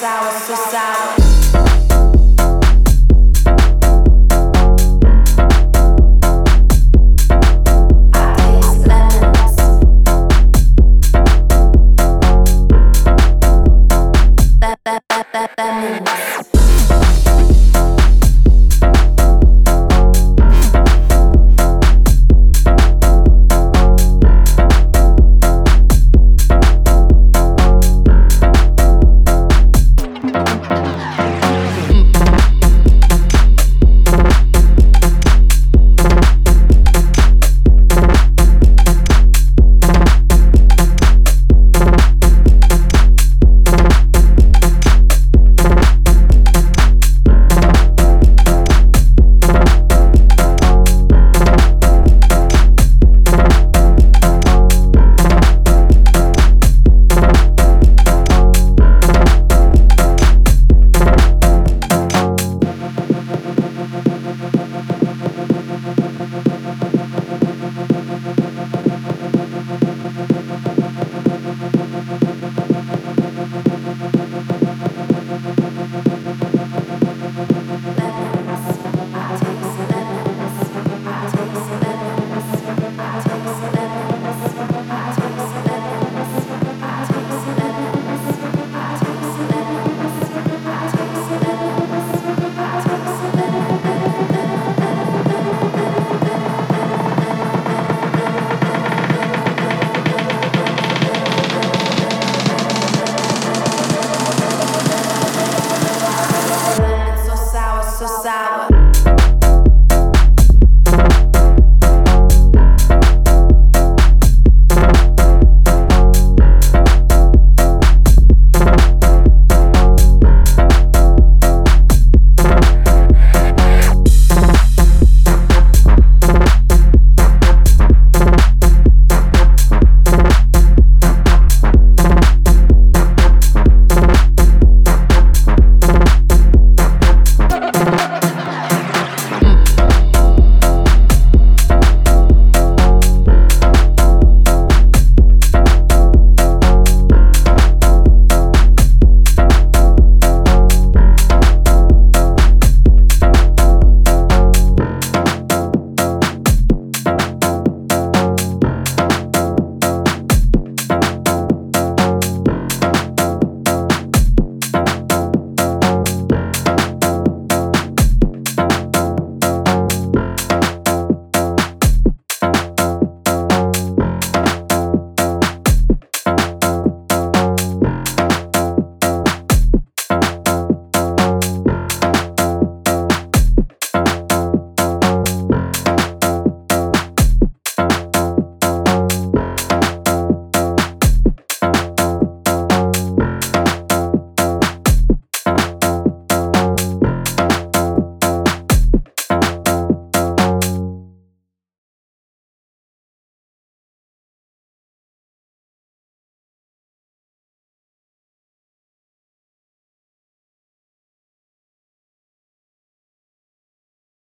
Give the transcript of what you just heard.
sour, so sour.